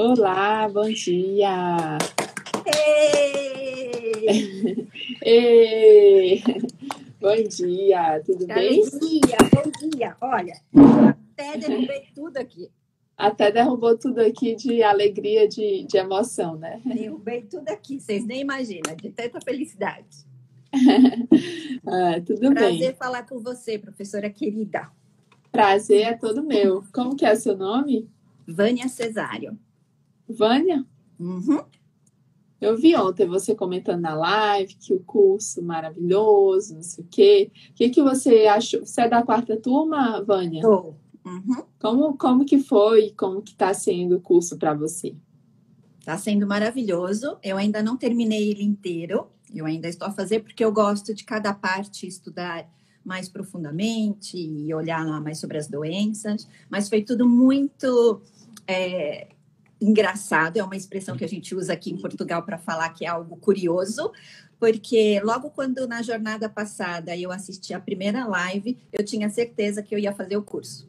Olá, bom dia! Ei! Ei! Bom dia, tudo bem? alegria, bom dia. Olha, até derrubei tudo aqui. Até derrubou tudo aqui de alegria, de, de emoção, né? Derrubei tudo aqui, vocês nem imaginam, de tanta felicidade. Ah, tudo Prazer bem. falar com você, professora querida. Prazer é todo meu. Como que é seu nome? Vânia Cesário. Vânia? Uhum. Eu vi ontem você comentando na live que o curso maravilhoso, não sei o quê. O que que você achou? Você é da quarta turma, Vânia? Tô. Uhum. Como, como que foi? Como que está sendo o curso para você? Tá sendo maravilhoso. Eu ainda não terminei ele inteiro. Eu ainda estou a fazer porque eu gosto de cada parte estudar mais profundamente e olhar lá mais sobre as doenças. Mas foi tudo muito é, engraçado. É uma expressão que a gente usa aqui em Portugal para falar que é algo curioso. Porque logo quando na jornada passada eu assisti a primeira live, eu tinha certeza que eu ia fazer o curso.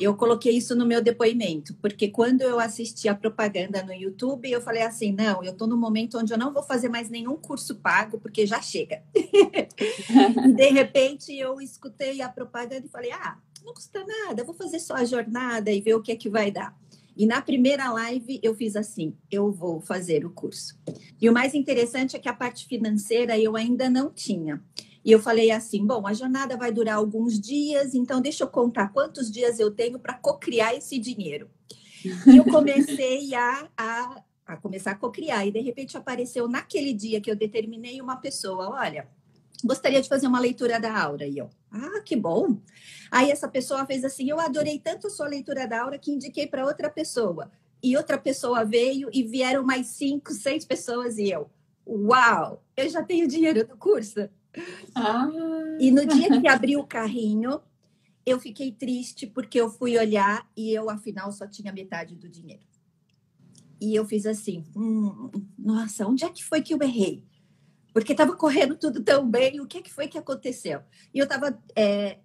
Eu coloquei isso no meu depoimento, porque quando eu assisti a propaganda no YouTube, eu falei assim: não, eu estou no momento onde eu não vou fazer mais nenhum curso pago, porque já chega. De repente eu escutei a propaganda e falei: ah, não custa nada, vou fazer só a jornada e ver o que é que vai dar. E na primeira live eu fiz assim: eu vou fazer o curso. E o mais interessante é que a parte financeira eu ainda não tinha. E eu falei assim: bom, a jornada vai durar alguns dias, então deixa eu contar quantos dias eu tenho para cocriar esse dinheiro. E eu comecei a, a, a começar a cocriar, e de repente apareceu naquele dia que eu determinei uma pessoa: olha, gostaria de fazer uma leitura da aura. E eu, ah, que bom. Aí essa pessoa fez assim: eu adorei tanto a sua leitura da aura que indiquei para outra pessoa. E outra pessoa veio e vieram mais cinco, seis pessoas, e eu, uau, eu já tenho dinheiro do curso. Ah, E no dia que abri o carrinho, eu fiquei triste porque eu fui olhar e eu, afinal, só tinha metade do dinheiro. E eu fiz assim: hum, nossa, onde é que foi que eu errei? Porque estava correndo tudo tão bem, o que, é que foi que aconteceu? E eu estava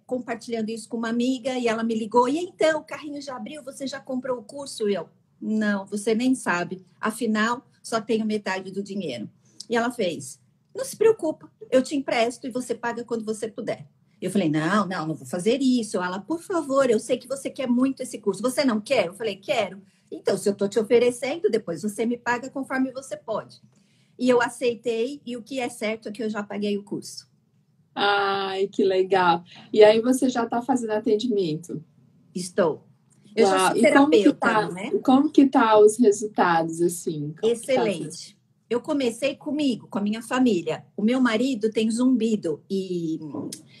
compartilhando isso com uma amiga e ela me ligou: e então, o carrinho já abriu, você já comprou o curso? E eu: não, você nem sabe, afinal, só tenho metade do dinheiro. E ela fez: não se preocupa, eu te empresto e você paga quando você puder. Eu falei, não, não, não vou fazer isso. Ela, por favor, eu sei que você quer muito esse curso. Você não quer? Eu falei, quero. Então, se eu estou te oferecendo, depois você me paga conforme você pode. E eu aceitei, e o que é certo é que eu já paguei o curso. ai, que legal. E aí você já está fazendo atendimento? Estou. Eu já Uau, sou e como que terapeuta, tá, né? como que tá os resultados, assim? Tá? Excelente. Eu comecei comigo, com a minha família. O meu marido tem zumbido e,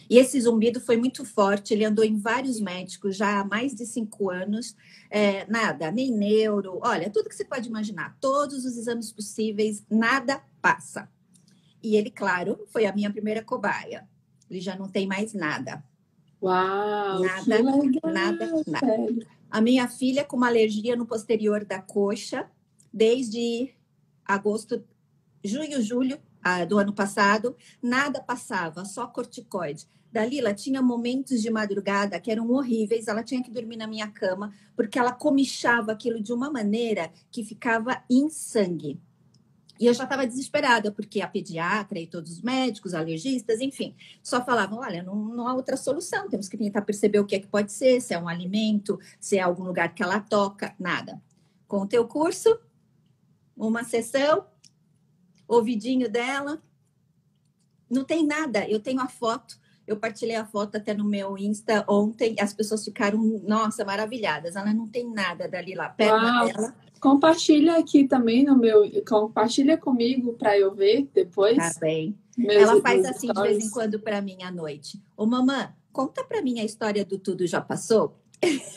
e esse zumbido foi muito forte. Ele andou em vários médicos já há mais de cinco anos. É, nada, nem neuro, olha, tudo que você pode imaginar, todos os exames possíveis, nada passa. E ele, claro, foi a minha primeira cobaia. Ele já não tem mais nada. Uau, Nada, legal, nada, nada. sério. A minha filha com uma alergia no posterior da coxa, desde agosto, junho, julho ah, do ano passado, nada passava, só corticoide. Dalila tinha momentos de madrugada que eram horríveis, ela tinha que dormir na minha cama, porque ela comichava aquilo de uma maneira que ficava em sangue. E eu já estava desesperada, porque a pediatra e todos os médicos, alergistas, enfim, só falavam: olha, não, não há outra solução, temos que tentar perceber o que é que pode ser, se é um alimento, se é algum lugar que ela toca, nada. Com o teu curso, uma sessão, ouvidinho dela, não tem nada. Eu tenho a foto, eu partilhei a foto até no meu Insta ontem, as pessoas ficaram, nossa, maravilhadas. Ela não tem nada dali lá, perna Uau. dela, Compartilha aqui também no meu, compartilha comigo para eu ver depois. tá bem. meus- Ela faz assim de vez em stories. quando para mim à noite. Ô, mamã, conta para mim a história do Tudo Já Passou?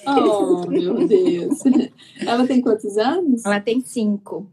Oh, meu Deus. Ela tem quantos anos? Ela tem cinco.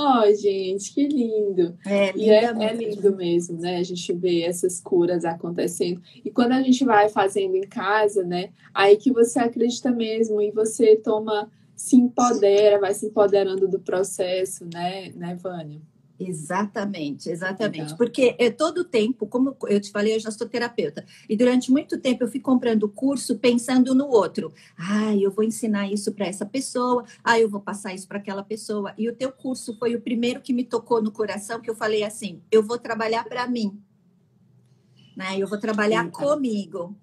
Oh, gente, que lindo. É, E é, é lindo mesmo, né? A gente vê essas curas acontecendo. E quando a gente vai fazendo em casa, né? Aí que você acredita mesmo e você toma, se empodera, vai se empoderando do processo, né, né, Vânia? Exatamente, exatamente. Legal. Porque é todo o tempo, como eu te falei, eu já sou terapeuta, e durante muito tempo eu fui comprando curso pensando no outro. Ah, eu vou ensinar isso para essa pessoa, ah, eu vou passar isso para aquela pessoa. E o teu curso foi o primeiro que me tocou no coração, que eu falei assim: eu vou trabalhar para mim, né? Eu vou trabalhar Sim, comigo.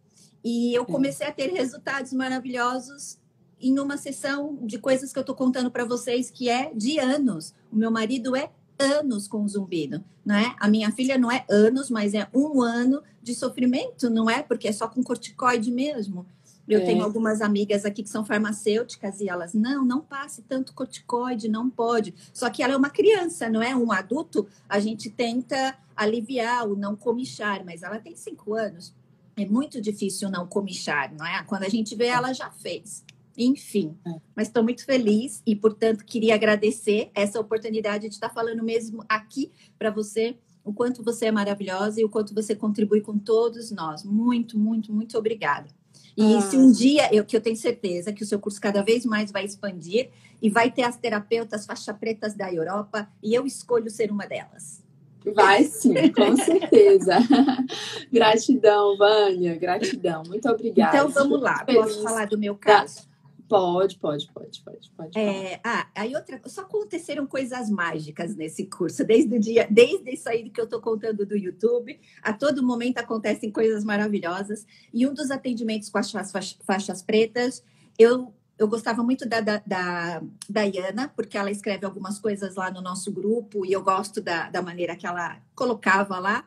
E eu comecei a ter resultados maravilhosos em uma sessão de coisas que eu estou contando para vocês que é de anos. O meu marido é anos com zumbido, né? A minha filha não é anos, mas é um ano de sofrimento, não é? Porque é só com corticoide mesmo. Eu é. tenho algumas amigas aqui que são farmacêuticas e elas, não, não passe tanto corticoide, não pode. Só que ela é uma criança, não é? Um adulto, a gente tenta aliviar o não comichar, mas ela tem cinco anos. É muito difícil não comichar, não é? Quando a gente vê, ela já fez. Enfim, é. mas estou muito feliz e, portanto, queria agradecer essa oportunidade de estar falando mesmo aqui para você o quanto você é maravilhosa e o quanto você contribui com todos nós. Muito, muito, muito obrigada. E ah. se um dia, eu que eu tenho certeza que o seu curso cada vez mais vai expandir e vai ter as terapeutas faixa pretas da Europa e eu escolho ser uma delas. Vai sim, com certeza. gratidão, Vânia, gratidão. Muito obrigada. Então vamos lá, posso falar do meu caso? Pode, pode, pode, pode, pode. É, ah, aí outra, só aconteceram coisas mágicas nesse curso, desde o dia, desde isso aí que eu estou contando do YouTube, a todo momento acontecem coisas maravilhosas. E um dos atendimentos com as faixas, faixas pretas, eu eu gostava muito da, da, da Diana, porque ela escreve algumas coisas lá no nosso grupo e eu gosto da, da maneira que ela colocava lá.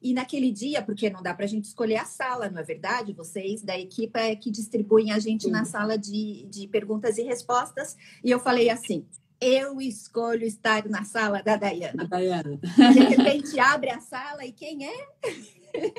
E naquele dia, porque não dá para a gente escolher a sala, não é verdade? Vocês da equipe é que distribuem a gente Sim. na sala de, de perguntas e respostas. E eu falei assim: eu escolho estar na sala da Dayana. Dayana. De repente abre a sala e quem é?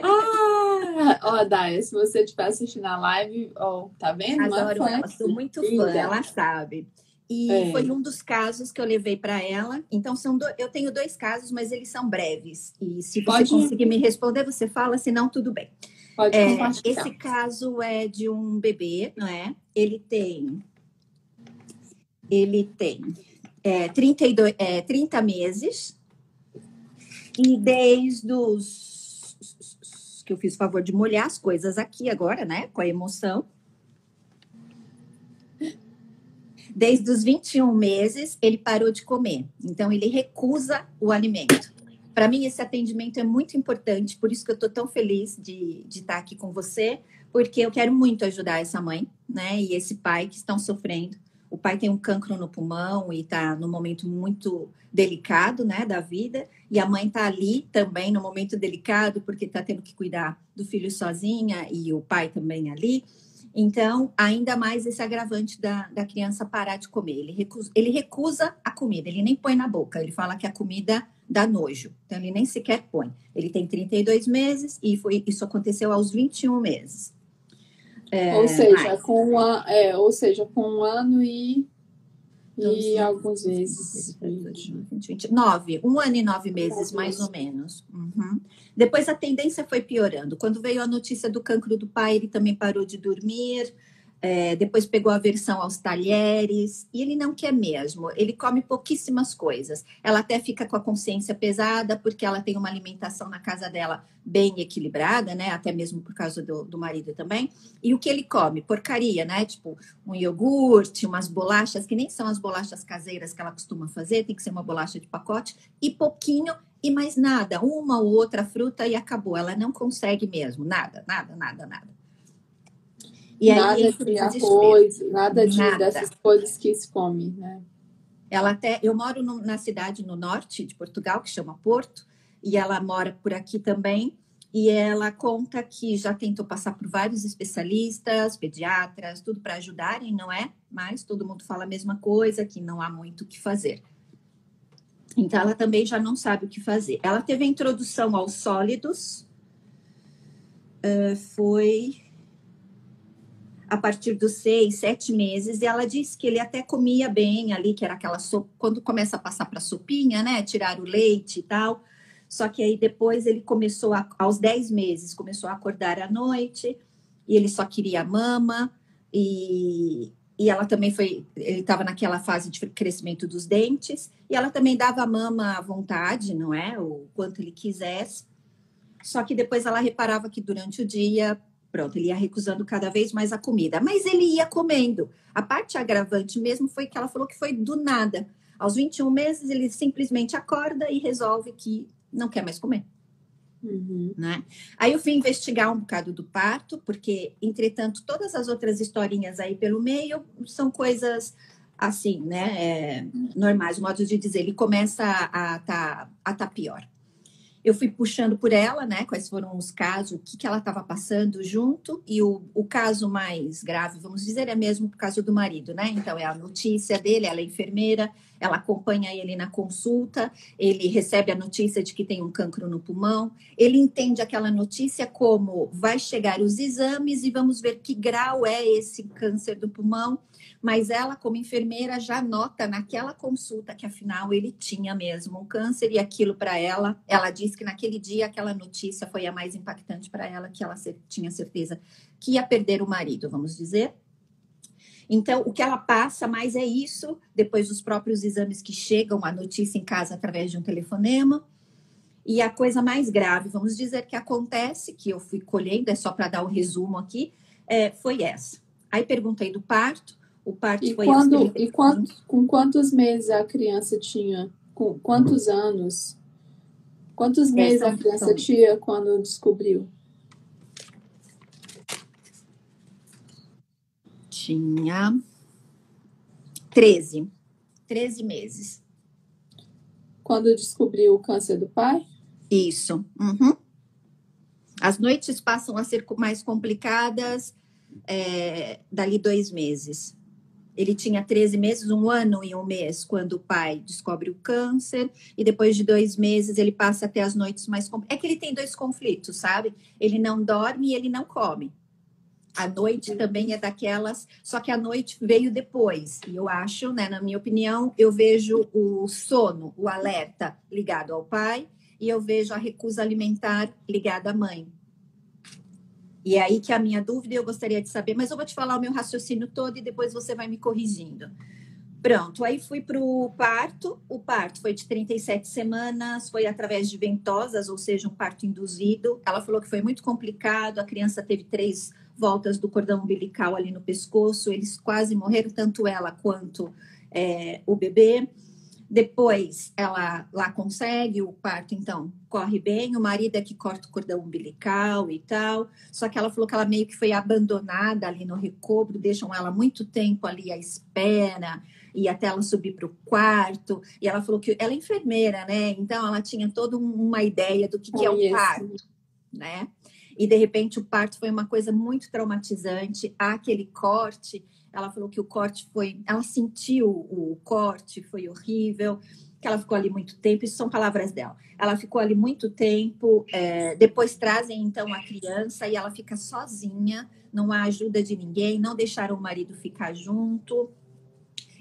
Ah, ó, Daya, se você estiver assistindo a live, ó, tá vendo? Adoro ela, sou muito fã, ela sabe. E é. foi um dos casos que eu levei para ela. Então, são do... eu tenho dois casos, mas eles são breves. E se Pode... você conseguir me responder, você fala, senão tudo bem. Pode é, esse caso é de um bebê, não é? Ele tem. Ele tem é, 32, é, 30 meses. E desde os. que eu fiz o favor de molhar as coisas aqui agora, né? Com a emoção Desde os 21 meses, ele parou de comer. Então, ele recusa o alimento. Para mim, esse atendimento é muito importante, por isso que eu estou tão feliz de, de estar aqui com você, porque eu quero muito ajudar essa mãe, né, e esse pai que estão sofrendo. O pai tem um cancro no pulmão e está num momento muito delicado, né, da vida, e a mãe está ali também no momento delicado, porque está tendo que cuidar do filho sozinha e o pai também ali. Então, ainda mais esse agravante da, da criança parar de comer. Ele recusa, ele recusa a comida, ele nem põe na boca, ele fala que a comida dá nojo. Então, ele nem sequer põe. Ele tem 32 meses e foi, isso aconteceu aos 21 meses. É, ou, seja, com um, é, ou seja, com um ano e e alguns meses. 20, nove, um ano e nove meses, mais ou menos. Uhum. Depois a tendência foi piorando. Quando veio a notícia do cancro do pai, ele também parou de dormir. É, depois pegou aversão aos talheres, e ele não quer mesmo, ele come pouquíssimas coisas. Ela até fica com a consciência pesada, porque ela tem uma alimentação na casa dela bem equilibrada, né? Até mesmo por causa do, do marido também. E o que ele come? Porcaria, né? Tipo, um iogurte, umas bolachas, que nem são as bolachas caseiras que ela costuma fazer, tem que ser uma bolacha de pacote, e pouquinho e mais nada, uma ou outra fruta e acabou. Ela não consegue mesmo, nada, nada, nada, nada. E nada aí, de arroz, nada, de, nada dessas coisas que se come, né? Ela até, eu moro no, na cidade no norte de Portugal que chama Porto e ela mora por aqui também e ela conta que já tentou passar por vários especialistas, pediatras, tudo para ajudarem, não é? Mas todo mundo fala a mesma coisa, que não há muito o que fazer. Então ela também já não sabe o que fazer. Ela teve a introdução aos sólidos, foi a partir dos seis, sete meses, e ela disse que ele até comia bem ali, que era aquela sopa, quando começa a passar para sopinha, né? Tirar o leite e tal. Só que aí depois ele começou, a, aos dez meses, começou a acordar à noite, e ele só queria mama, e, e ela também foi, ele estava naquela fase de crescimento dos dentes, e ela também dava mama à vontade, não é? O quanto ele quisesse. Só que depois ela reparava que durante o dia, pronto, ele ia recusando cada vez mais a comida, mas ele ia comendo. A parte agravante mesmo foi que ela falou que foi do nada. Aos 21 meses, ele simplesmente acorda e resolve que não quer mais comer. Uhum. Né? Aí eu fui investigar um bocado do parto, porque, entretanto, todas as outras historinhas aí pelo meio são coisas assim, né? É, normais, modo de dizer. Ele começa a estar tá, a tá pior eu fui puxando por ela, né? Quais foram os casos, o que, que ela estava passando junto, e o, o caso mais grave, vamos dizer, é mesmo o caso do marido, né? Então, é a notícia dele, ela é enfermeira, ela acompanha ele na consulta, ele recebe a notícia de que tem um cancro no pulmão, ele entende aquela notícia como vai chegar os exames e vamos ver que grau é esse câncer do pulmão mas ela, como enfermeira, já nota naquela consulta que afinal ele tinha mesmo um câncer e aquilo para ela, ela diz que naquele dia aquela notícia foi a mais impactante para ela, que ela tinha certeza que ia perder o marido, vamos dizer. Então, o que ela passa mais é isso, depois dos próprios exames que chegam, a notícia em casa através de um telefonema. E a coisa mais grave, vamos dizer, que acontece, que eu fui colhendo, é só para dar o um resumo aqui, é, foi essa. Aí perguntei do parto, o parto e foi quando, E quando, com quantos meses a criança tinha? Com quantos anos? Quantos meses a criança tinha quando descobriu? Tinha 13. 13 meses. Quando descobriu o câncer do pai? Isso. Uhum. As noites passam a ser mais complicadas é, dali dois meses. Ele tinha 13 meses, um ano e um mês, quando o pai descobre o câncer, e depois de dois meses ele passa até as noites mais. É que ele tem dois conflitos, sabe? Ele não dorme e ele não come. A noite também é daquelas, só que a noite veio depois. E eu acho, né, na minha opinião, eu vejo o sono, o alerta ligado ao pai, e eu vejo a recusa alimentar ligada à mãe. E é aí que a minha dúvida eu gostaria de saber, mas eu vou te falar o meu raciocínio todo e depois você vai me corrigindo. Pronto, aí fui para o parto. O parto foi de 37 semanas, foi através de ventosas, ou seja, um parto induzido. Ela falou que foi muito complicado, a criança teve três voltas do cordão umbilical ali no pescoço, eles quase morreram, tanto ela quanto é, o bebê. Depois ela lá consegue, o parto então corre bem, o marido é que corta o cordão umbilical e tal. Só que ela falou que ela meio que foi abandonada ali no recobro, deixam ela muito tempo ali à espera e até ela subir para o quarto. E ela falou que ela é enfermeira, né? Então ela tinha toda uma ideia do que, que é o parto, né? E de repente o parto foi uma coisa muito traumatizante. Há aquele corte ela falou que o corte foi. Ela sentiu o corte, foi horrível, que ela ficou ali muito tempo. Isso são palavras dela. Ela ficou ali muito tempo. É, depois trazem então a criança e ela fica sozinha, não há ajuda de ninguém, não deixaram o marido ficar junto.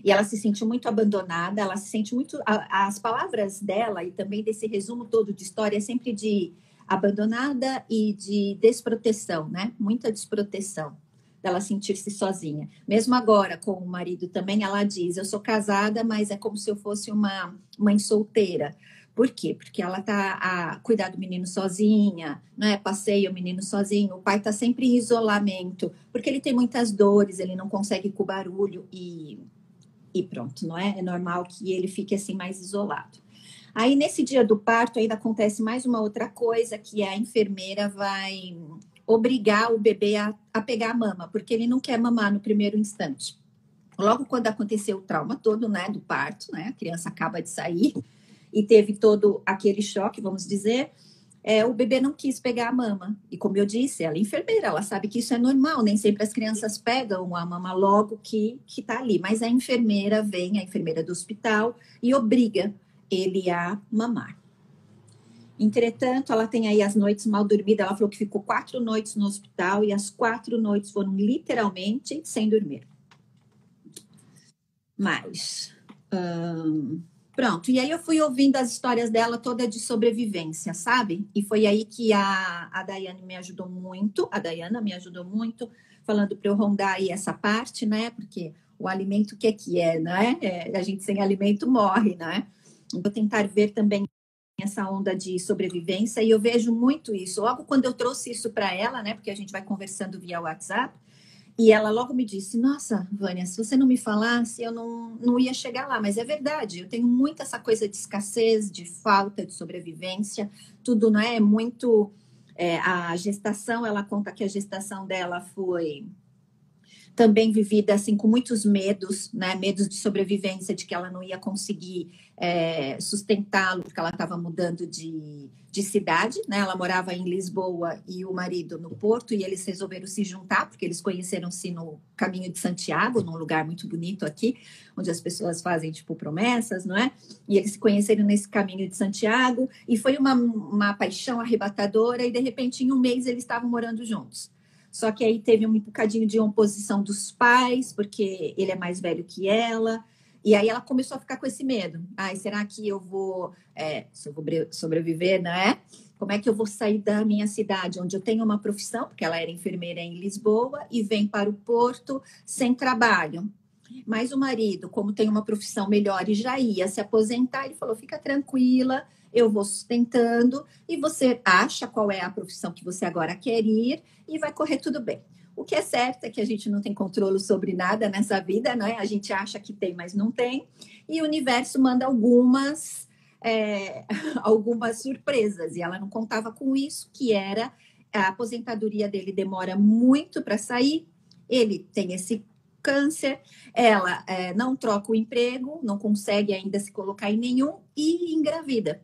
E ela se sentiu muito abandonada, ela se sente muito. As palavras dela e também desse resumo todo de história é sempre de abandonada e de desproteção, né? Muita desproteção dela sentir-se sozinha. Mesmo agora, com o marido também, ela diz: Eu sou casada, mas é como se eu fosse uma mãe solteira. Por quê? Porque ela tá a cuidar do menino sozinha, né? Passeia o menino sozinho, o pai tá sempre em isolamento, porque ele tem muitas dores, ele não consegue com o barulho e, e pronto, não é? É normal que ele fique assim mais isolado. Aí nesse dia do parto ainda acontece mais uma outra coisa que a enfermeira vai obrigar o bebê a, a pegar a mama, porque ele não quer mamar no primeiro instante. Logo quando aconteceu o trauma todo, né, do parto, né, a criança acaba de sair e teve todo aquele choque, vamos dizer, é, o bebê não quis pegar a mama. E como eu disse, ela é enfermeira, ela sabe que isso é normal, nem sempre as crianças pegam a mama logo que que tá ali, mas a enfermeira vem, a enfermeira do hospital e obriga ele a mamar. Entretanto, ela tem aí as noites mal dormidas. Ela falou que ficou quatro noites no hospital e as quatro noites foram literalmente sem dormir. Mas. Hum, pronto. E aí eu fui ouvindo as histórias dela toda de sobrevivência, sabe? E foi aí que a, a Daiane me ajudou muito. A Dayana me ajudou muito, falando para eu rondar aí essa parte, né? Porque o alimento que é que é, né? É, a gente sem alimento morre, né? Vou tentar ver também essa onda de sobrevivência e eu vejo muito isso. Logo quando eu trouxe isso para ela, né? Porque a gente vai conversando via WhatsApp, e ela logo me disse: Nossa, Vânia, se você não me falasse, eu não, não ia chegar lá. Mas é verdade, eu tenho muito essa coisa de escassez, de falta, de sobrevivência. Tudo não é, é muito. É, a gestação, ela conta que a gestação dela foi também vivida assim com muitos medos, né? Medos de sobrevivência, de que ela não ia conseguir é, sustentá-lo, porque ela estava mudando de, de cidade, né? Ela morava em Lisboa e o marido no Porto, e eles resolveram se juntar, porque eles conheceram-se no caminho de Santiago, num lugar muito bonito aqui, onde as pessoas fazem tipo promessas, não é? E eles se conheceram nesse caminho de Santiago, e foi uma, uma paixão arrebatadora, e de repente, em um mês, eles estavam morando juntos. Só que aí teve um bocadinho de oposição dos pais, porque ele é mais velho que ela. E aí ela começou a ficar com esse medo. Ai, será que eu vou, é, sobreviver, né? Como é que eu vou sair da minha cidade, onde eu tenho uma profissão, porque ela era enfermeira em Lisboa, e vem para o Porto sem trabalho. Mas o marido, como tem uma profissão melhor e já ia se aposentar, ele falou: fica tranquila, eu vou sustentando e você acha qual é a profissão que você agora quer ir e vai correr tudo bem. O que é certo é que a gente não tem controle sobre nada nessa vida, né? A gente acha que tem, mas não tem. E o universo manda algumas é, algumas surpresas e ela não contava com isso, que era a aposentadoria dele demora muito para sair. Ele tem esse câncer, ela é, não troca o emprego, não consegue ainda se colocar em nenhum e engravida.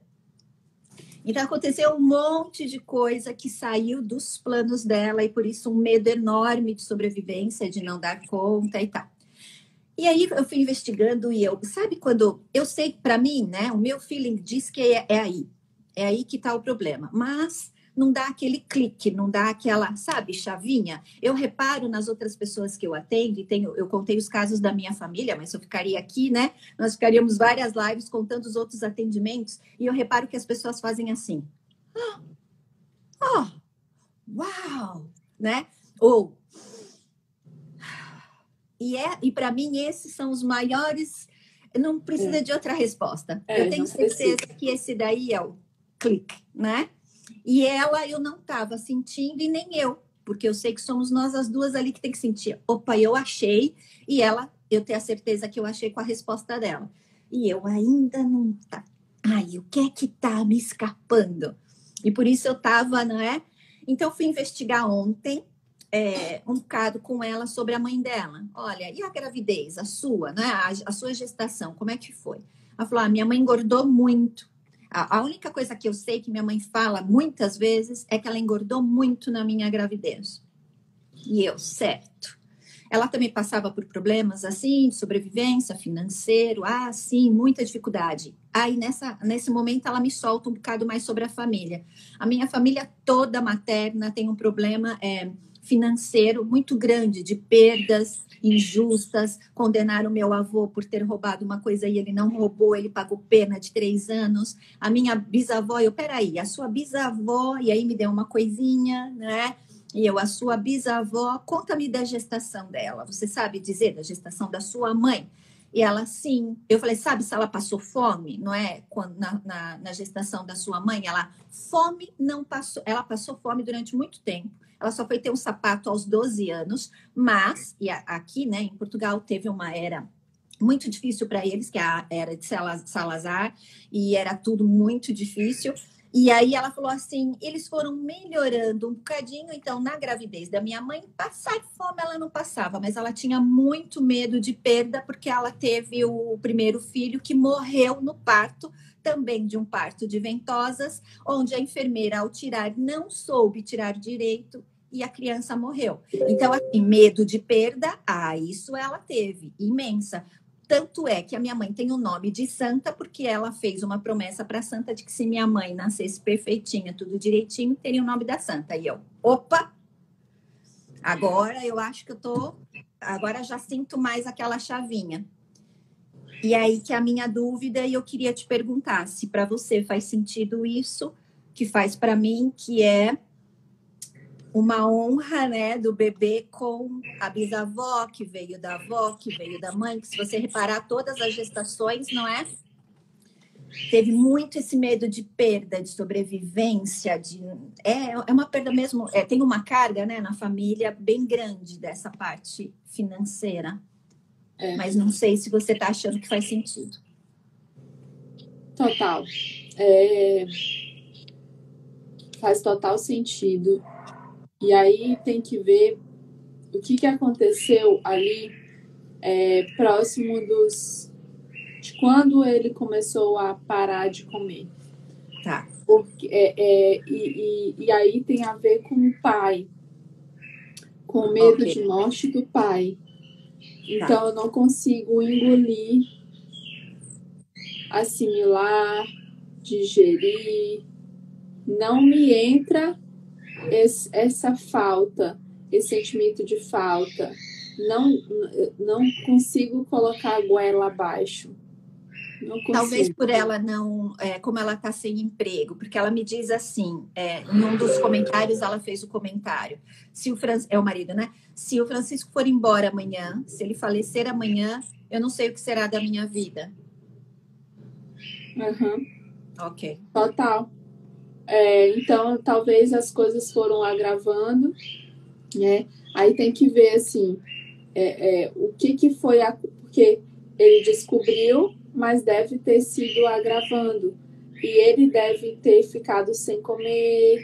Então aconteceu um monte de coisa que saiu dos planos dela e por isso um medo enorme de sobrevivência, de não dar conta e tal. E aí eu fui investigando e eu, sabe quando eu sei para mim, né, o meu feeling diz que é, é aí. É aí que está o problema. Mas não dá aquele clique, não dá aquela, sabe, chavinha. Eu reparo nas outras pessoas que eu atendo, e tenho, eu contei os casos da minha família, mas eu ficaria aqui, né? Nós ficaríamos várias lives contando os outros atendimentos, e eu reparo que as pessoas fazem assim. Oh, uau! Né? Ou. E, é, e para mim, esses são os maiores. Não precisa é. de outra resposta. É, eu tenho certeza precisa. que esse daí é o clique, né? E ela eu não estava sentindo e nem eu, porque eu sei que somos nós as duas ali que tem que sentir. Opa, eu achei e ela, eu tenho a certeza que eu achei com a resposta dela. E eu ainda não tá. Ai, o que é que tá me escapando? E por isso eu tava, não é? Então fui investigar ontem é, um bocado com ela sobre a mãe dela. Olha, e a gravidez, a sua, né? A, a sua gestação, como é que foi? Ela falou: ah, minha mãe engordou muito. A, a única coisa que eu sei que minha mãe fala muitas vezes é que ela engordou muito na minha gravidez. E eu, certo. Ela também passava por problemas assim, de sobrevivência, financeiro, ah, sim, muita dificuldade. Aí nessa, nesse momento ela me solta um bocado mais sobre a família. A minha família toda materna tem um problema é, financeiro muito grande, de perdas, injustas, condenaram meu avô por ter roubado uma coisa e ele não roubou, ele pagou pena de três anos. A minha bisavó, eu, peraí, a sua bisavó, e aí me deu uma coisinha, né? E eu, a sua bisavó, conta-me da gestação dela. Você sabe dizer da gestação da sua mãe? E ela, sim. Eu falei, sabe se ela passou fome, não é? Quando, na, na, na, gestação da sua mãe, ela, fome não passou. Ela passou fome durante muito tempo. Ela só foi ter um sapato aos 12 anos, mas, e aqui, né, em Portugal, teve uma era muito difícil para eles, que é era de Salazar, e era tudo muito difícil. E aí ela falou assim: eles foram melhorando um bocadinho, então, na gravidez da minha mãe, passar fome ela não passava, mas ela tinha muito medo de perda, porque ela teve o primeiro filho que morreu no parto, também de um parto de ventosas, onde a enfermeira, ao tirar, não soube tirar direito e a criança morreu. Então, assim, medo de perda, ah, isso ela teve, imensa. Tanto é que a minha mãe tem o nome de santa, porque ela fez uma promessa para a santa de que se minha mãe nascesse perfeitinha, tudo direitinho, teria o nome da santa. E eu, opa! Agora eu acho que eu tô. Agora já sinto mais aquela chavinha. E aí que a minha dúvida, e eu queria te perguntar se para você faz sentido isso, que faz para mim, que é uma honra, né, do bebê com a bisavó que veio da avó, que veio da mãe, que se você reparar todas as gestações, não é? Teve muito esse medo de perda, de sobrevivência, de é, é uma perda mesmo, é, tem uma carga, né, na família bem grande dessa parte financeira. É. Mas não sei se você está achando que faz sentido. Total. É... Faz total sentido. E aí tem que ver o que, que aconteceu ali é, próximo dos. de quando ele começou a parar de comer. Tá. Porque, é, é, e, e, e, aí tem a ver com o pai, com o medo okay. de morte do pai. Então tá. eu não consigo engolir, assimilar, digerir. Não me entra esse, essa falta, esse sentimento de falta. Não, não consigo colocar a goela abaixo. Talvez por ela não, é, como ela está sem emprego, porque ela me diz assim, é, em um dos comentários ela fez o comentário, se o Fran, é o marido, né? Se o Francisco for embora amanhã, se ele falecer amanhã, eu não sei o que será da minha vida. Uhum. Ok. Total. É, então, talvez as coisas foram agravando, né? Aí tem que ver, assim, é, é, o que que foi a... Porque ele descobriu, mas deve ter sido agravando. E ele deve ter ficado sem comer,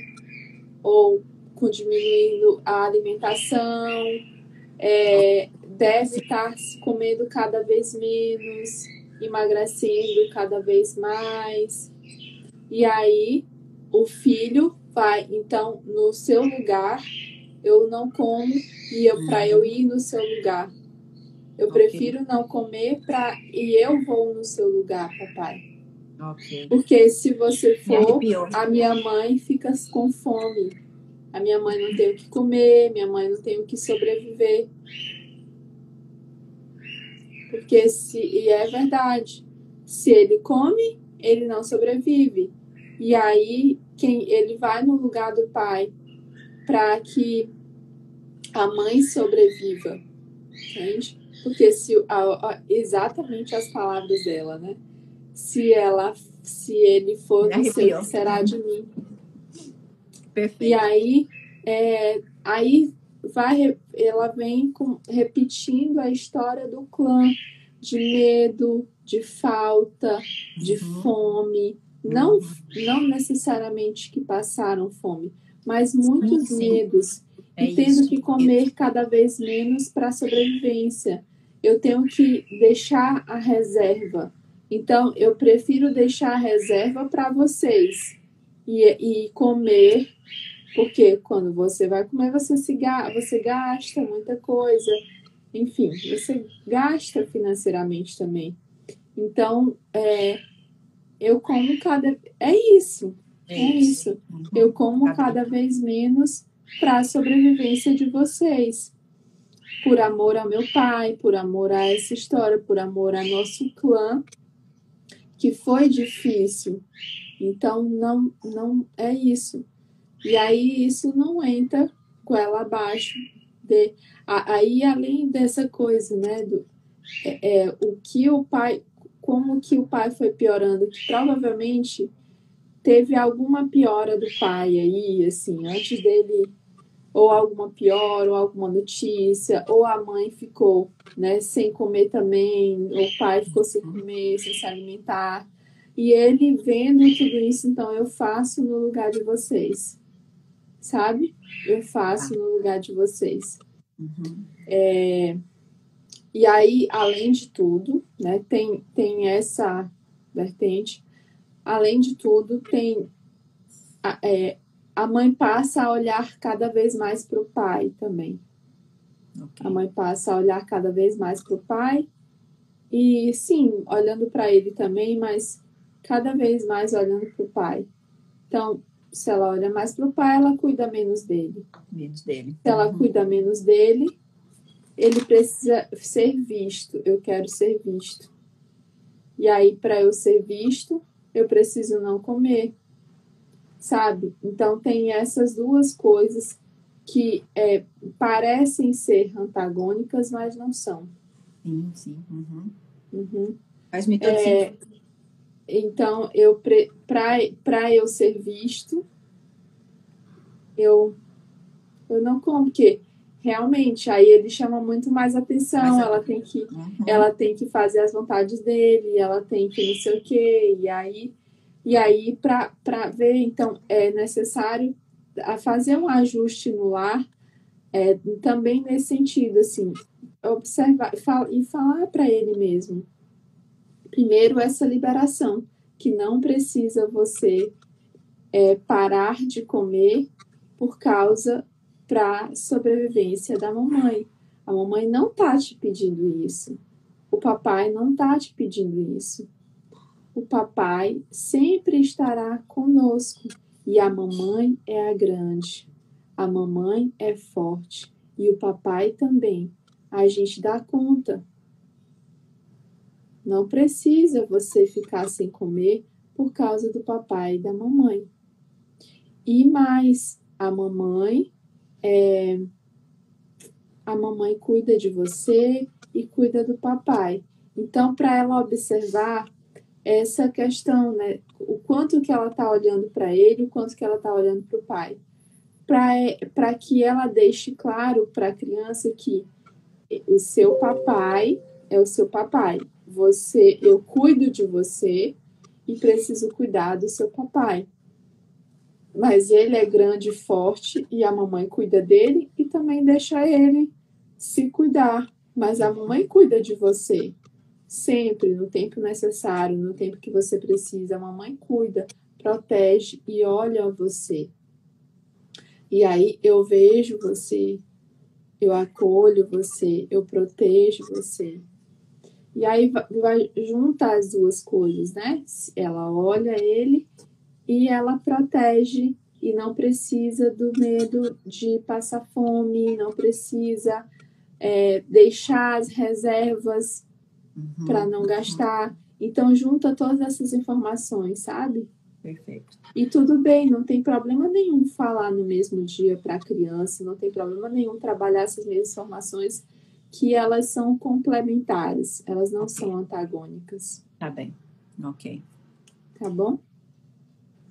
ou com diminuindo a alimentação, é, deve estar comendo cada vez menos, emagrecendo cada vez mais. E aí o filho vai, então, no seu lugar, eu não como e para eu ir no seu lugar. Eu okay. prefiro não comer para e eu vou no seu lugar, papai. Okay. Porque se você for, a minha mãe fica com fome. A minha mãe não tem o que comer, minha mãe não tem o que sobreviver. Porque se e é verdade, se ele come, ele não sobrevive. E aí quem ele vai no lugar do pai para que a mãe sobreviva, entende? Porque se a, a, exatamente as palavras dela, né? Se ela, se ele for do seu, será de mim. Perfeito. E aí, é, aí vai, ela vem com, repetindo a história do clã de medo, de falta, de uhum. fome, não, não necessariamente que passaram fome, mas muitos sim, sim. medos. É e tendo isso. que comer cada vez menos para sobrevivência. Eu tenho que deixar a reserva. Então, eu prefiro deixar a reserva para vocês e, e comer, porque quando você vai comer, você, se, você gasta muita coisa. Enfim, você gasta financeiramente também. Então, é, eu como cada. É isso. É, é isso. Eu como cada vez menos para a sobrevivência de vocês. Por amor ao meu pai, por amor a essa história, por amor a nosso clã, que foi difícil. Então, não, não é isso. E aí, isso não entra com ela abaixo. De, aí, além dessa coisa, né, do, é, é, o que o pai, como que o pai foi piorando, que provavelmente teve alguma piora do pai aí, assim, antes dele, ou alguma piora, ou alguma notícia, ou a mãe ficou, né, sem comer também, ou o pai ficou sem comer, sem se alimentar. E ele vendo tudo isso, então eu faço no lugar de vocês, sabe? Eu faço no lugar de vocês. Uhum. É, e aí, além de tudo, né, tem, tem essa vertente. Além de tudo, tem é, a mãe passa a olhar cada vez mais para o pai também. Okay. A mãe passa a olhar cada vez mais para o pai e sim, olhando para ele também, mas cada vez mais olhando para o pai. Então, se ela olha mais para o pai, ela cuida menos dele. Menos dele. Se ela uhum. cuida menos dele, ele precisa ser visto, eu quero ser visto. E aí, para eu ser visto, eu preciso não comer, sabe? Então, tem essas duas coisas que é, parecem ser antagônicas, mas não são. Sim, sim. Uhum. Uhum. Faz-me todo É, então, eu para eu ser visto, eu, eu não como, porque realmente aí ele chama muito mais atenção, Mais ela tem que Uhum. ela tem que fazer as vontades dele, ela tem que não sei o quê, e aí, e aí para ver, então, é necessário fazer um ajuste no lar, é, também nesse sentido, assim, observar e falar para ele mesmo. Primeiro, essa liberação, que não precisa você é, parar de comer por causa para sobrevivência da mamãe. A mamãe não tá te pedindo isso. O papai não tá te pedindo isso. O papai sempre estará conosco e a mamãe é a grande. A mamãe é forte e o papai também. A gente dá conta. Não precisa você ficar sem comer por causa do papai e da mamãe. E mais, a mamãe é, a mamãe cuida de você e cuida do papai. Então, para ela observar essa questão, né? O quanto que ela está olhando para ele, o quanto que ela está olhando para o pai. Para que ela deixe claro para a criança que o seu papai é o seu papai. Você, eu cuido de você e preciso cuidar do seu papai. Mas ele é grande e forte e a mamãe cuida dele e também deixa ele se cuidar. Mas a mamãe cuida de você. Sempre, no tempo necessário, no tempo que você precisa. A mamãe cuida, protege e olha você. E aí eu vejo você, eu acolho você, eu protejo você. E aí vai, juntar as duas coisas, né? Ela olha ele e ela protege e não precisa do medo de passar fome, não precisa é, deixar as reservas Uhum. para não gastar. Então junta todas essas informações, sabe? Perfeito. E tudo bem, não tem problema nenhum falar no mesmo dia para a criança, não tem problema nenhum trabalhar essas mesmas informações, que elas são complementares, elas não são antagônicas, Tá bem. Ok. tá bom?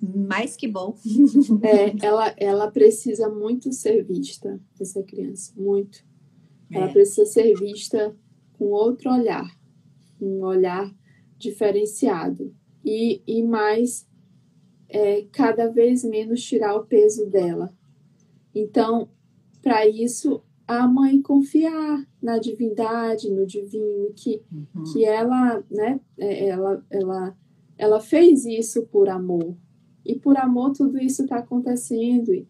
Mais que bom. É, ela, ela precisa muito ser vista, essa criança, muito. Ela É. precisa ser vista com outro olhar, um olhar diferenciado. E, e mais, é, cada vez menos tirar o peso dela. Então, para isso, a mãe confiar na divindade, no divino, que, Uhum. que ela, né, é, ela, ela, ela fez isso por amor. E por amor tudo isso está acontecendo. E,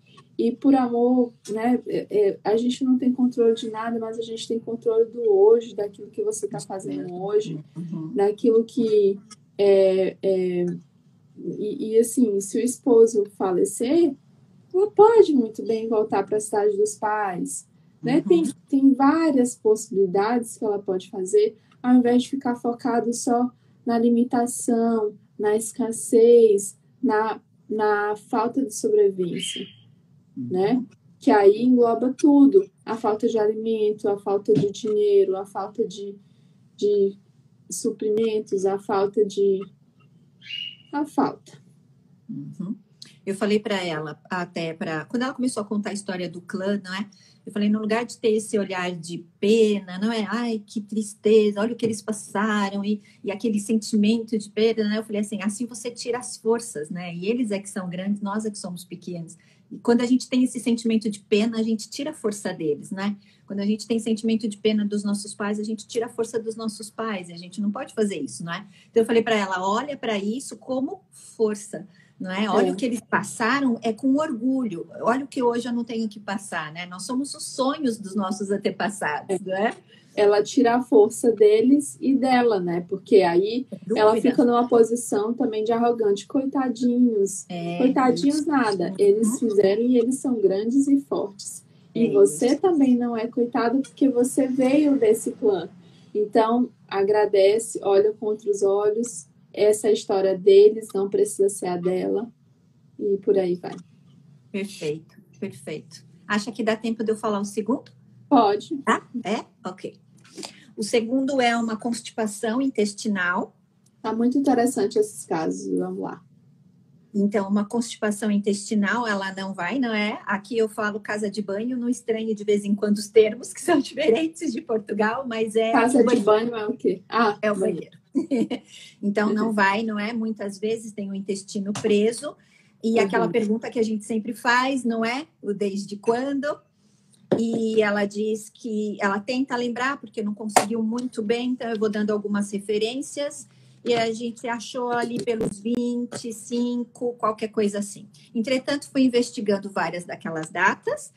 e por amor, né, é, é, a gente não tem controle de nada, mas a gente tem controle do hoje, daquilo que você está fazendo hoje, Uhum. daquilo que é, é, e, e, assim, se o esposo falecer, ela pode muito bem voltar para a cidade dos pais, né? Uhum. Tem, tem várias possibilidades que ela pode fazer, ao invés de ficar focado só na limitação, na escassez, na, na falta de sobrevivência, né? Que aí engloba tudo, a falta de alimento, a falta de dinheiro, a falta de, de suprimentos, a falta de. a falta. Uhum. Eu falei para ela, até para. Quando ela começou a contar a história do clã, não é? Eu falei, no lugar de ter esse olhar de pena, não é? Ai, que tristeza, olha o que eles passaram, e, e aquele sentimento de perda, né? Eu falei assim, assim você tira as forças, né? E eles é que são grandes, nós é que somos pequenos. E quando a gente tem esse sentimento de pena, a gente tira a força deles, né? Quando a gente tem sentimento de pena dos nossos pais, a gente tira a força dos nossos pais, e a gente não pode fazer isso, não é? Então eu falei para ela, olha para isso como força, não é? Olha É. o que eles passaram é com orgulho. Olha o que hoje eu não tenho que passar, né? Nós somos os sonhos dos nossos antepassados, não é? Ela tira a força deles e dela, né? Porque aí ela fica numa posição também de arrogante. Coitadinhos. É, Coitadinhos nada. Eles fizeram e eles são grandes e fortes. E É você isso. também não é coitado porque você veio desse clã. Então, agradece, olha com outros olhos. Essa é a história deles, não precisa ser a dela. E por aí vai. Perfeito, perfeito. Acha que dá tempo de eu falar o segundo? Pode. Tá? É? Ok. O segundo é uma constipação intestinal. Tá muito interessante esses casos. Vamos lá. Então, uma constipação intestinal, ela não vai, não é? Aqui eu falo casa de banho, não estranhe de vez em quando os termos, que são diferentes de Portugal, mas é. Casa de banho é o quê? Ah, é o banheiro. então, não vai, não é? Muitas vezes tem o intestino preso. E uhum. aquela pergunta que a gente sempre faz, não é? O desde quando? E ela diz que ela tenta lembrar, porque não conseguiu muito bem, então eu vou dando algumas referências e a gente achou ali pelos 25, qualquer coisa assim. Entretanto, fui investigando várias daquelas datas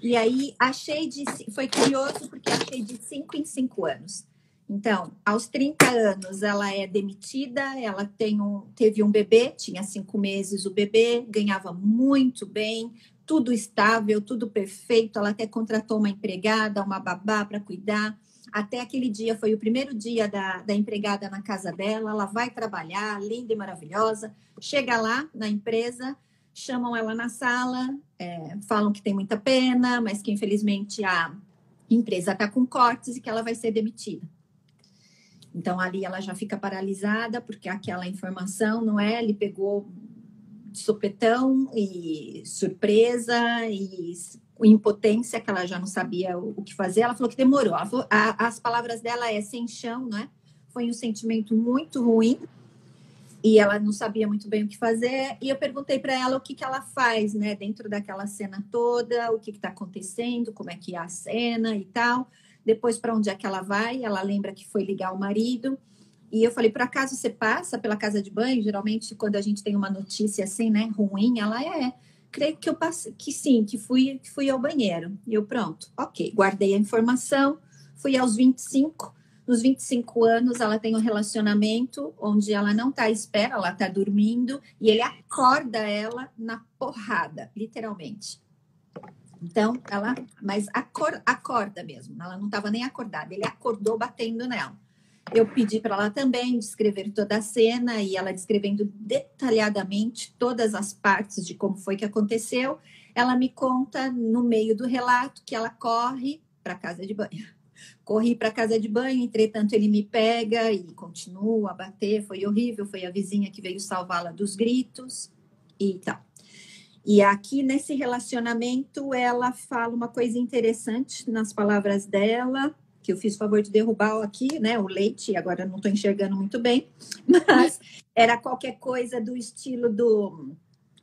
e aí achei de. Foi curioso porque achei de 5 em 5 anos. Então, aos 30 anos, ela é demitida, ela tem um, teve um bebê, tinha cinco meses o bebê, ganhava muito bem, tudo estável, tudo perfeito. Ela até contratou uma empregada, uma babá para cuidar. Até aquele dia, foi o primeiro dia da, da empregada na casa dela. Ela vai trabalhar, linda e maravilhosa. Chega lá na empresa, chamam ela na sala, é, falam que tem muita pena, mas que infelizmente a empresa está com cortes e que ela vai ser demitida. Então ali ela já fica paralisada porque aquela informação não é, ele pegou de sopetão e surpresa e impotência, que ela já não sabia o, que fazer. Ela falou que demorou. A, as palavras dela é sem chão, né? Foi um sentimento muito ruim e ela não sabia muito bem o que fazer. E eu perguntei para ela o que, que ela faz, né, dentro daquela cena toda, o que está acontecendo, como é que é a cena e tal. Depois, para onde é que ela vai? Ela lembra que foi ligar o marido. E eu falei, por acaso você passa pela casa de banho? Geralmente, quando a gente tem uma notícia assim, né, ruim, ela é creio que eu passei, que sim, que fui, que fui ao banheiro. E eu, pronto, ok, guardei a informação, fui aos 25. Nos 25 anos, ela tem um relacionamento onde ela não está à espera, ela está dormindo e ele acorda ela na porrada, literalmente. Então, ela, mas acor, acorda mesmo, ela não estava nem acordada, ele acordou batendo nela. Eu pedi para ela também descrever toda a cena e ela descrevendo detalhadamente todas as partes de como foi que aconteceu. Ela me conta no meio do relato que ela corre para casa de banho. Corri para casa de banho, entretanto ele me pega e continua a bater. Foi horrível, foi a vizinha que veio salvá-la dos gritos e tal. E aqui nesse relacionamento ela fala uma coisa interessante nas palavras dela que eu fiz o favor de derrubar aqui, né, o leite, agora não estou enxergando muito bem, mas era qualquer coisa do estilo do.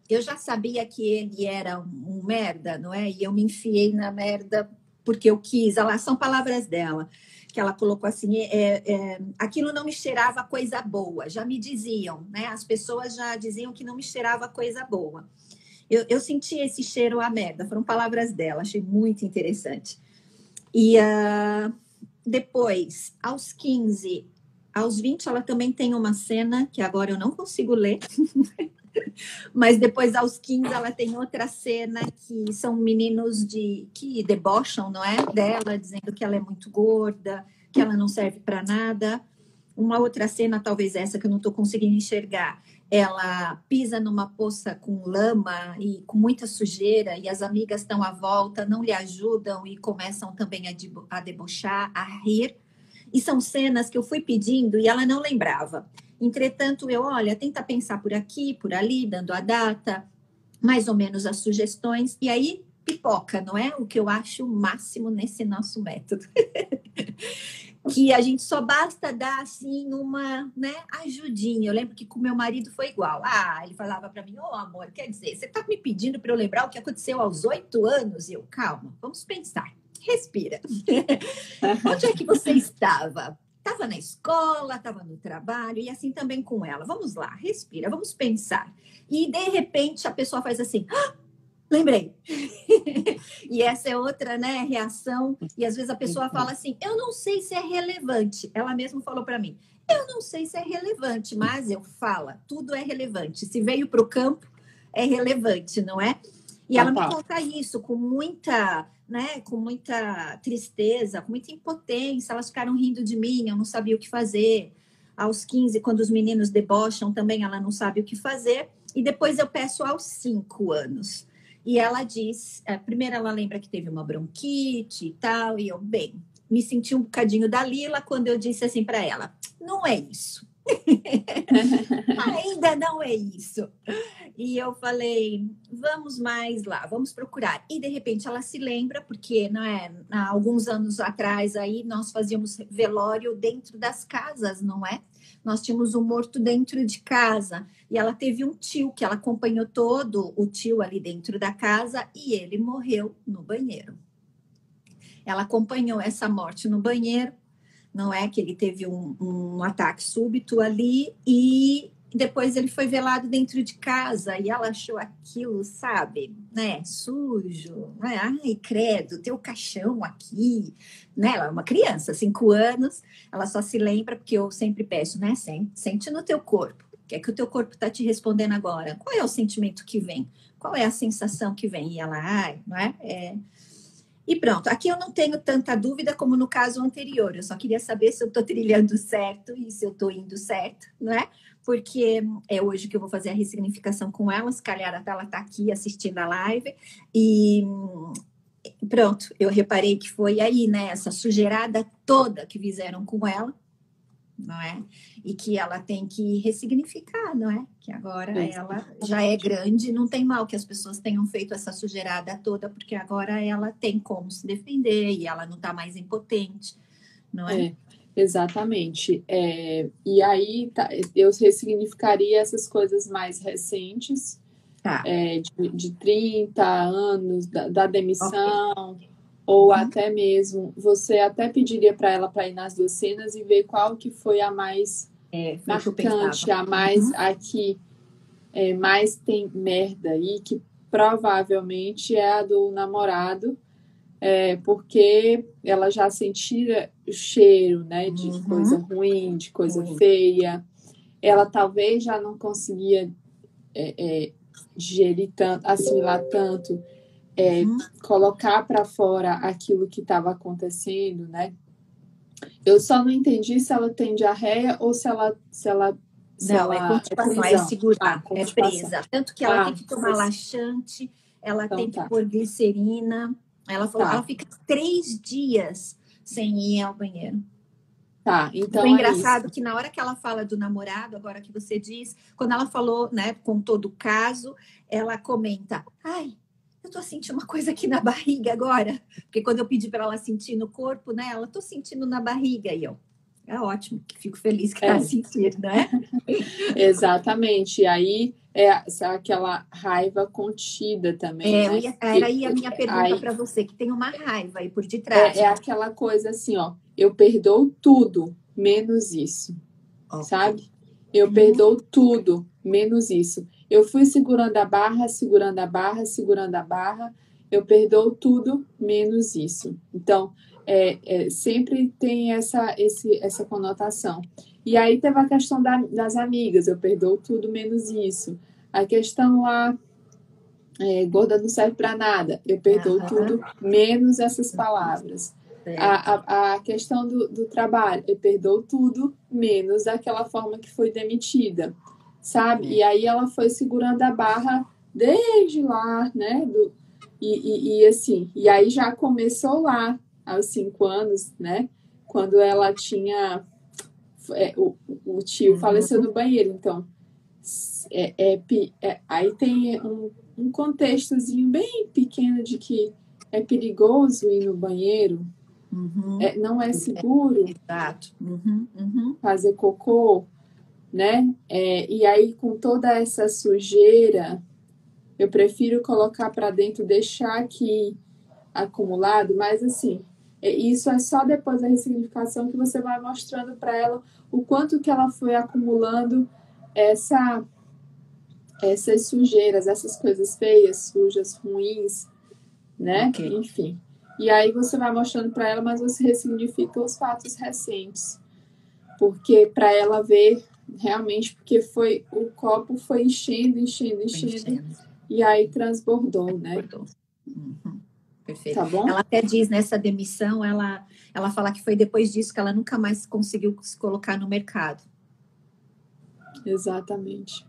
Eu já sabia que ele era um merda, não é? E eu me enfiei na merda porque eu quis. Ela, são palavras dela, que ela colocou assim: é, é, aquilo não me cheirava coisa boa. Já me diziam, né? As pessoas já diziam que não me cheirava coisa boa. Eu, eu senti esse cheiro a merda, foram palavras dela, achei muito interessante. E uh, depois, aos 15, aos 20, ela também tem uma cena que agora eu não consigo ler. Mas depois, aos 15, ela tem outra cena que são meninos de que debocham, não é? Dela, dizendo que ela é muito gorda, que ela não serve para nada. Uma outra cena, talvez essa que eu não estou conseguindo enxergar, ela pisa numa poça com lama e com muita sujeira, e as amigas estão à volta, não lhe ajudam e começam também a, a debochar, a rir. E são cenas que eu fui pedindo e ela não lembrava. Entretanto, eu, olha, tenta pensar por aqui, por ali, dando a data, mais ou menos as sugestões, e aí pipoca, não é? O que eu acho o máximo nesse nosso método. que a gente só basta dar assim uma né, ajudinha. Eu lembro que com meu marido foi igual. Ah, ele falava para mim: Ô oh, amor, quer dizer, você está me pedindo para eu lembrar o que aconteceu aos oito anos? Eu, calma, vamos pensar, respira. Onde é que você estava? Estava na escola, estava no trabalho, e assim também com ela. Vamos lá, respira, vamos pensar. E de repente a pessoa faz assim: ah, Lembrei. e essa é outra né, reação. E às vezes a pessoa uhum. fala assim: eu não sei se é relevante. Ela mesma falou para mim: eu não sei se é relevante, mas eu falo, tudo é relevante. Se veio para o campo, é relevante, não é? E ela me conta isso com muita, né, com muita tristeza, com muita impotência. Elas ficaram rindo de mim, eu não sabia o que fazer. Aos 15, quando os meninos debocham, também ela não sabe o que fazer. E depois eu peço aos 5 anos E ela diz, é, primeiro ela lembra que teve uma bronquite e tal, e eu, bem, me senti um bocadinho da Lila quando eu disse assim para ela: não é isso. Ainda não é isso. E eu falei, vamos mais lá, vamos procurar. E de repente ela se lembra, porque não é, há alguns anos atrás aí nós fazíamos velório dentro das casas, não é? Nós tínhamos um morto dentro de casa e ela teve um tio que ela acompanhou todo o tio ali dentro da casa e ele morreu no banheiro. Ela acompanhou essa morte no banheiro não é? Que ele teve um, um ataque súbito ali e depois ele foi velado dentro de casa e ela achou aquilo, sabe, né, sujo, né? ai, credo, teu caixão aqui, né, ela é uma criança, cinco anos, ela só se lembra, porque eu sempre peço, né, sente, no teu corpo, o que é que o teu corpo está te respondendo agora, qual é o sentimento que vem, qual é a sensação que vem, e ela, ai, não é, é e pronto, aqui eu não tenho tanta dúvida como no caso anterior. Eu só queria saber se eu estou trilhando certo e se eu estou indo certo, não é? Porque é hoje que eu vou fazer a ressignificação com ela. Se calhar ela está aqui assistindo a live. E pronto, eu reparei que foi aí, né? Essa sujeirada toda que fizeram com ela não é? E que ela tem que ressignificar, não é? Que agora ela já é grande, não tem mal que as pessoas tenham feito essa sujeirada toda, porque agora ela tem como se defender e ela não está mais impotente, não é? é exatamente. É, e aí tá, eu ressignificaria essas coisas mais recentes, tá. é, de, de 30 anos, da, da demissão. Okay ou uhum. até mesmo você até pediria para ela para ir nas duas cenas e ver qual que foi a mais é, marcante, a mais uhum. a que é, mais tem merda e que provavelmente é a do namorado, é, porque ela já sentia o cheiro, né, de uhum. coisa ruim, de coisa feia. Ela talvez já não conseguia é, é, digerir tanto, assimilar tanto é, uhum. colocar para fora aquilo que estava acontecendo, né? Eu só não entendi se ela tem diarreia ou se ela se ela se não, é ela é constipação, é, é segurar, ah, é presa. Tanto que ela ah, tem que tomar laxante, ela então, tem que tá. pôr glicerina. Ela falou, tá. ela fica três dias sem ir ao banheiro. Tá, então. Foi é engraçado que na hora que ela fala do namorado, agora que você diz, quando ela falou, né, com todo o caso, ela comenta: ai, eu tô sentindo uma coisa aqui na barriga agora. Porque quando eu pedi para ela sentir no corpo, né? Ela tô sentindo na barriga. E eu, é ótimo, fico feliz que é. tá sentindo, né? Exatamente. E aí é aquela raiva contida também. É, né? ia, era aí a minha pergunta para você, que tem uma raiva aí por detrás. É, é, aquela coisa assim, ó, eu perdoo tudo, menos isso. Okay. Sabe? Eu uhum. perdoo tudo, menos isso. Eu fui segurando a barra, segurando a barra, segurando a barra. Eu perdoo tudo menos isso. Então, é, é, sempre tem essa, esse, essa conotação. E aí teve a questão da, das amigas, eu perdoo tudo menos isso. A questão lá, é, gorda não serve para nada, eu perdoo uhum. tudo menos essas palavras. A, a, a, questão do, do trabalho, eu perdoo tudo menos aquela forma que foi demitida sabe? E aí ela foi segurando a barra desde lá, né? Do, e, e, e, assim, e aí já começou lá, aos cinco anos, né? Quando ela tinha. É, o, o tio uhum. faleceu no banheiro, então. É, é, é, aí tem um, um contextozinho bem pequeno de que é perigoso ir no banheiro, uhum. é, não é seguro Exato. Uhum, uhum. fazer cocô né? É, e aí, com toda essa sujeira, eu prefiro colocar para dentro, deixar aqui acumulado, mas assim, é, isso é só depois da ressignificação que você vai mostrando para ela o quanto que ela foi acumulando essa essas sujeiras, essas coisas feias, sujas, ruins, né? Okay. Enfim. E aí você vai mostrando para ela, mas você ressignifica os fatos recentes. Porque para ela ver realmente porque foi o copo foi enchendo, enchendo, enchendo, enchendo. e aí transbordou, né? Transbordou. Uhum. Perfeito. Tá bom? Ela até diz nessa demissão, ela, ela fala que foi depois disso que ela nunca mais conseguiu se colocar no mercado. Exatamente.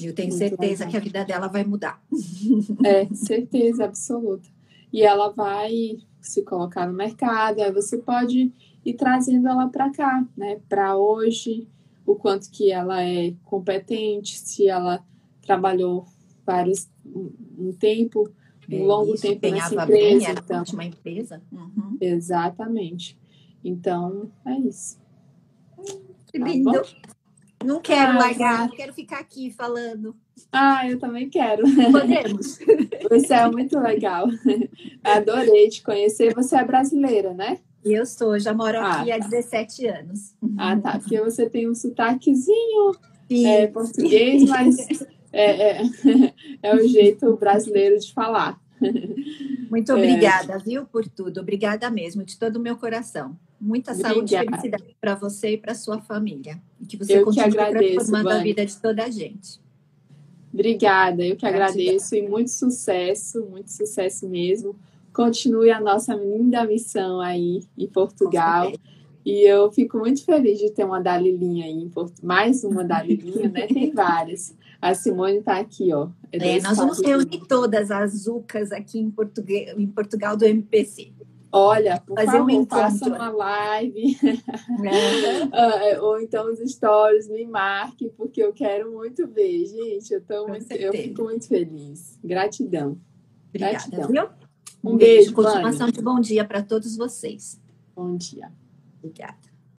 Eu tenho Muito certeza legal. que a vida dela vai mudar. É, certeza absoluta. E ela vai se colocar no mercado, aí você pode ir trazendo ela para cá, né? Para hoje, o quanto que ela é competente, se ela trabalhou vários um tempo, um longo tempo nessa empresa. Bem, era então, uma empresa. Uhum. Exatamente. Então, é isso. Que tá lindo. Tá não quero ah, largar, quero ficar aqui falando. Ah, eu também quero. Podemos. Você é muito legal. Adorei te conhecer. Você é brasileira, né? Eu sou, já moro ah, aqui tá. há 17 anos. Ah, tá. Porque você tem um sotaquezinho é, português, mas é, é, é o jeito brasileiro de falar. Muito obrigada, é. viu, por tudo. Obrigada mesmo, de todo o meu coração. Muita obrigada. saúde e felicidade para você e para sua família. E que você eu continue que agradeço, transformando a vida de toda a gente. Obrigada, eu que Gratidão. agradeço e muito sucesso, muito sucesso mesmo. Continue a nossa linda missão aí em Portugal. E eu fico muito feliz de ter uma Dalilinha aí em Portugal. Mais uma Dalilinha, né? Tem várias. A Simone está aqui, ó. É, é nós vamos reunir todas as UCAs aqui em, Portugal, em Portugal do MPC. Olha, por Fazer favor, um faça uma live. É. ou então os stories, me marque, porque eu quero muito ver, gente. Eu, tô muito, eu fico muito feliz. Gratidão. Obrigada, Gratidão. viu? Um, um beijo. beijo continuação de bom dia para todos vocês. Bom dia. Obrigada.